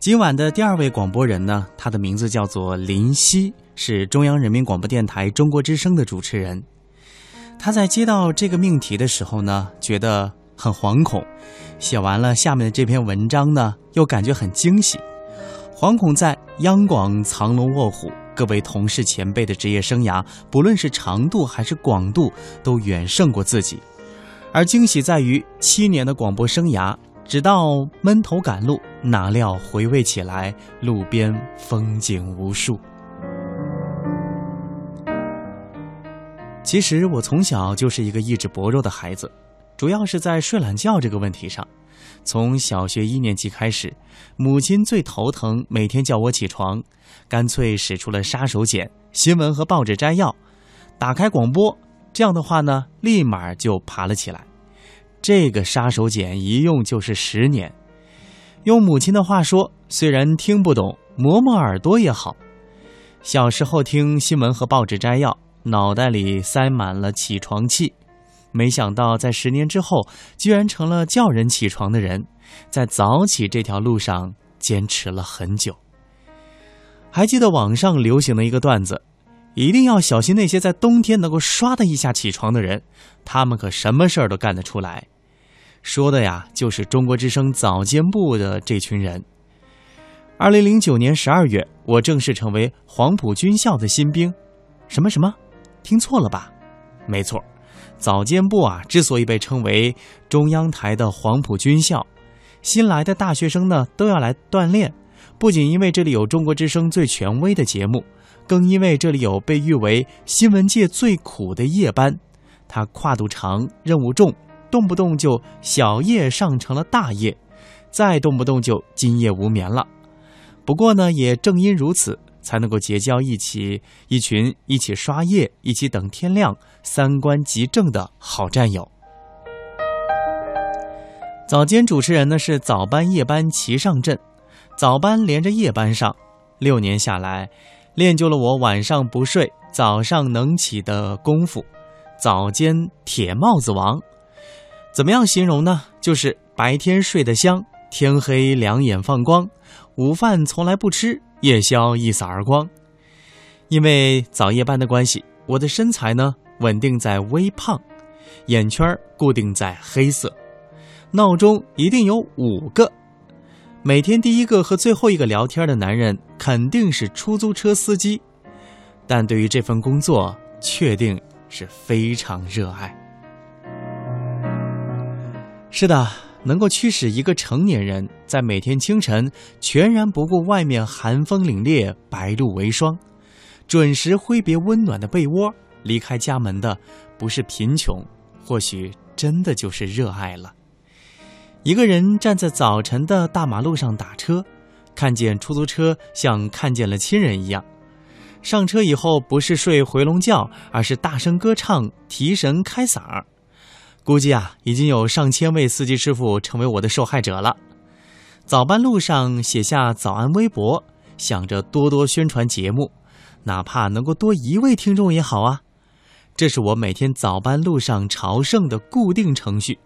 今晚的第二位广播人呢，他的名字叫做林夕，是中央人民广播电台中国之声的主持人。他在接到这个命题的时候呢，觉得很惶恐；写完了下面的这篇文章呢，又感觉很惊喜。惶恐在央广藏龙卧虎，各位同事前辈的职业生涯，不论是长度还是广度，都远胜过自己；而惊喜在于七年的广播生涯。直到闷头赶路，哪料回味起来，路边风景无数。其实我从小就是一个意志薄弱的孩子，主要是在睡懒觉这个问题上。从小学一年级开始，母亲最头疼，每天叫我起床，干脆使出了杀手锏：新闻和报纸摘要，打开广播，这样的话呢，立马就爬了起来。这个杀手锏一用就是十年。用母亲的话说，虽然听不懂，磨磨耳朵也好。小时候听新闻和报纸摘要，脑袋里塞满了起床气。没想到在十年之后，居然成了叫人起床的人，在早起这条路上坚持了很久。还记得网上流行的一个段子：一定要小心那些在冬天能够唰的一下起床的人。他们可什么事儿都干得出来，说的呀就是中国之声早间部的这群人。二零零九年十二月，我正式成为黄埔军校的新兵。什么什么？听错了吧？没错，早间部啊，之所以被称为中央台的黄埔军校，新来的大学生呢都要来锻炼，不仅因为这里有中国之声最权威的节目，更因为这里有被誉为新闻界最苦的夜班。它跨度长，任务重，动不动就小夜上成了大夜，再动不动就今夜无眠了。不过呢，也正因如此，才能够结交一起一群一起刷夜、一起等天亮、三观极正的好战友。早间主持人呢是早班夜班齐上阵，早班连着夜班上，六年下来，练就了我晚上不睡、早上能起的功夫。早间铁帽子王，怎么样形容呢？就是白天睡得香，天黑两眼放光，午饭从来不吃，夜宵一扫而光。因为早夜班的关系，我的身材呢稳定在微胖，眼圈固定在黑色，闹钟一定有五个。每天第一个和最后一个聊天的男人肯定是出租车司机，但对于这份工作，确定。是非常热爱。是的，能够驱使一个成年人在每天清晨全然不顾外面寒风凛冽、白露为霜，准时挥别温暖的被窝，离开家门的，不是贫穷，或许真的就是热爱了。一个人站在早晨的大马路上打车，看见出租车，像看见了亲人一样。上车以后不是睡回笼觉，而是大声歌唱，提神开嗓儿。估计啊，已经有上千位司机师傅成为我的受害者了。早班路上写下早安微博，想着多多宣传节目，哪怕能够多一位听众也好啊。这是我每天早班路上朝圣的固定程序，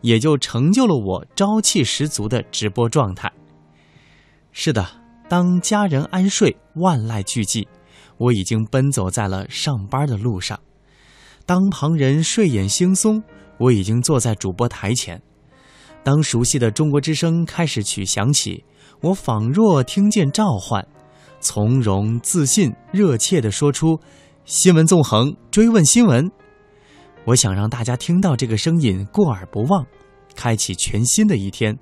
也就成就了我朝气十足的直播状态。是的，当家人安睡，万籁俱寂。我已经奔走在了上班的路上，当旁人睡眼惺忪，我已经坐在主播台前。当熟悉的中国之声开始曲响起，我仿若听见召唤，从容自信、热切地说出“新闻纵横，追问新闻”。我想让大家听到这个声音，过耳不忘，开启全新的一天，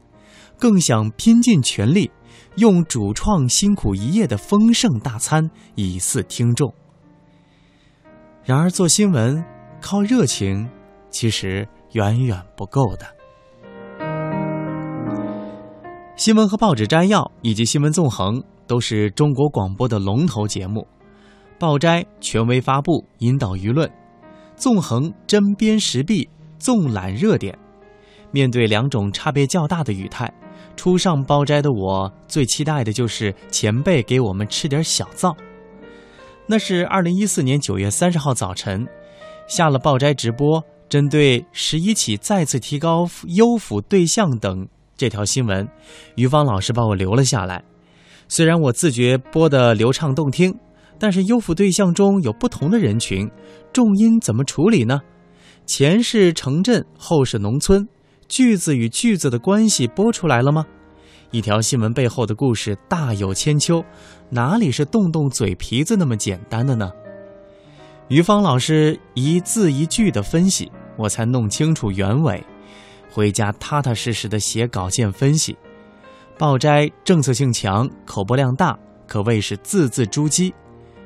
更想拼尽全力。用主创辛苦一夜的丰盛大餐以示听众。然而，做新闻靠热情，其实远远不够的。新闻和报纸摘要以及新闻纵横都是中国广播的龙头节目，报摘权威发布，引导舆论；纵横针砭时弊，纵览热点。面对两种差别较大的语态。初上报斋的我，最期待的就是前辈给我们吃点小灶。那是二零一四年九月三十号早晨，下了报斋直播，针对十一起再次提高优抚对象等这条新闻，于芳老师把我留了下来，虽然我自觉播的流畅动听，但是优抚对象中有不同的人群，重音怎么处理呢？前是城镇，后是农村，句子与句子的关系播出来了吗？一条新闻背后的故事大有千秋，哪里是动动嘴皮子那么简单的呢？于芳老师一字一句的分析，我才弄清楚原委，回家踏踏实实的写稿件分析。报斋政策性强，口播量大，可谓是字字珠玑。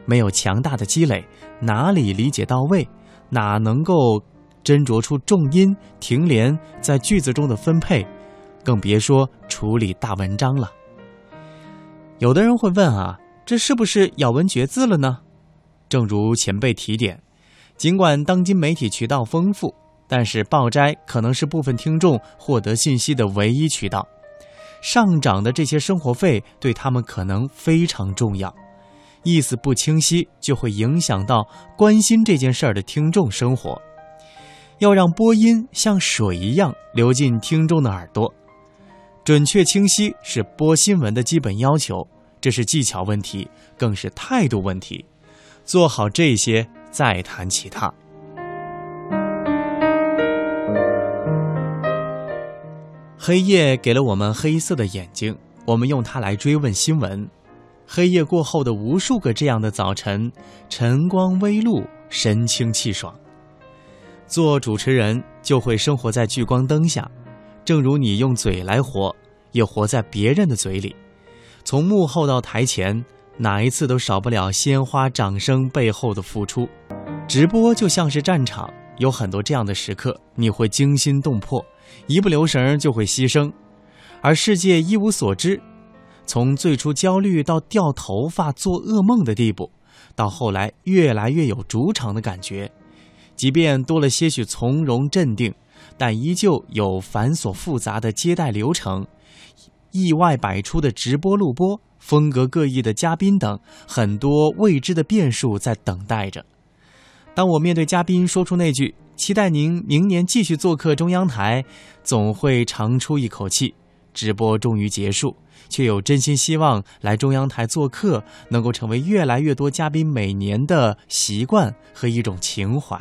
没有强大的积累，哪里理解到位，哪能够斟酌出重音、停连在句子中的分配，更别说处理大文章了。有的人会问啊，这是不是咬文嚼字了呢？正如前辈提点，尽管当今媒体渠道丰富，但是报斋可能是部分听众获得信息的唯一渠道。上涨的这些生活费对他们可能非常重要，意思不清晰就会影响到关心这件事儿的听众生活。要让播音像水一样流进听众的耳朵，准确清晰是播新闻的基本要求，这是技巧问题，更是态度问题。做好这些，再谈其他。黑夜给了我们黑色的眼睛，我们用它来追问新闻。黑夜过后的无数个这样的早晨，晨光微露，神清气爽。做主持人就会生活在聚光灯下，正如你用嘴来活，也活在别人的嘴里。从幕后到台前，哪一次都少不了鲜花、掌声背后的付出。直播就像是战场，有很多这样的时刻，你会惊心动魄。一不留神就会牺牲，而世界一无所知。从最初焦虑到掉头发、做噩梦的地步，到后来越来越有主场的感觉。即便多了些许从容镇定，但依旧有繁琐复杂的接待流程、意外百出的直播录播、风格各异的嘉宾等很多未知的变数在等待着。当我面对嘉宾说出那句。期待您明年继续做客中央台，总会长出一口气。直播终于结束，却有真心希望来中央台做客，能够成为越来越多嘉宾每年的习惯和一种情怀。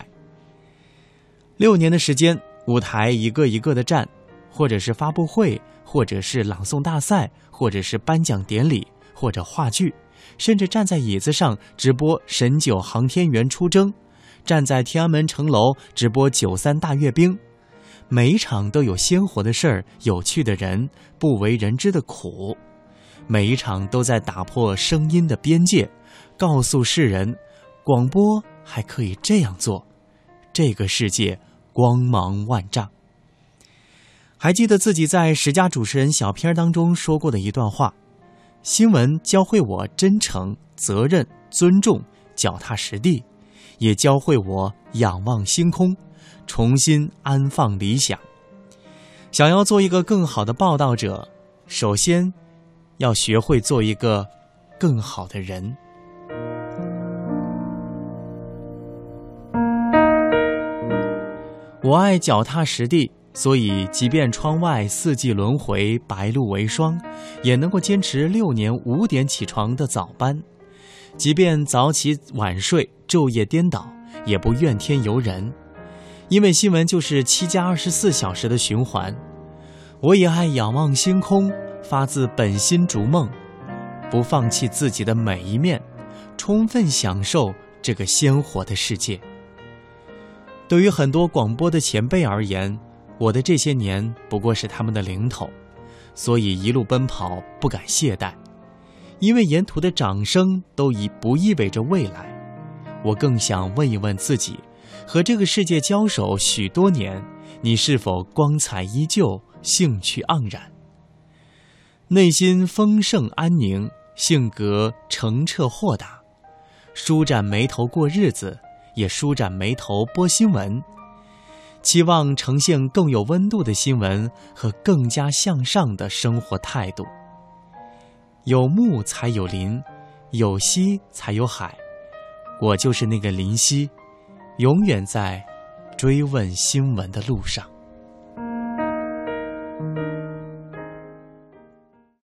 六年的时间，舞台一个一个的站，或者是发布会，或者是朗诵大赛，或者是颁奖典礼，或者话剧，甚至站在椅子上直播神九航天员出征。站在天安门城楼直播九三大阅兵，每一场都有鲜活的事儿、有趣的人、不为人知的苦，每一场都在打破声音的边界，告诉世人，广播还可以这样做，这个世界光芒万丈。还记得自己在十佳主持人小片当中说过的一段话：新闻教会我真诚、责任、尊重、脚踏实地。也教会我仰望星空，重新安放理想。想要做一个更好的报道者，首先要学会做一个更好的人。我爱脚踏实地，所以即便窗外四季轮回，白露为霜，也能够坚持六年五点起床的早班。即便早起晚睡。昼夜颠倒，也不怨天尤人，因为新闻就是七加二十四小时的循环。我也爱仰望星空，发自本心逐梦，不放弃自己的每一面，充分享受这个鲜活的世界。对于很多广播的前辈而言，我的这些年不过是他们的零头，所以一路奔跑，不敢懈怠，因为沿途的掌声都已不意味着未来。我更想问一问自己：和这个世界交手许多年，你是否光彩依旧、兴趣盎然？内心丰盛安宁，性格澄澈豁达，舒展眉头过日子，也舒展眉头播新闻，期望呈现更有温度的新闻和更加向上的生活态度。有木才有林，有溪才有海。我就是那个林溪，永远在追问新闻的路上。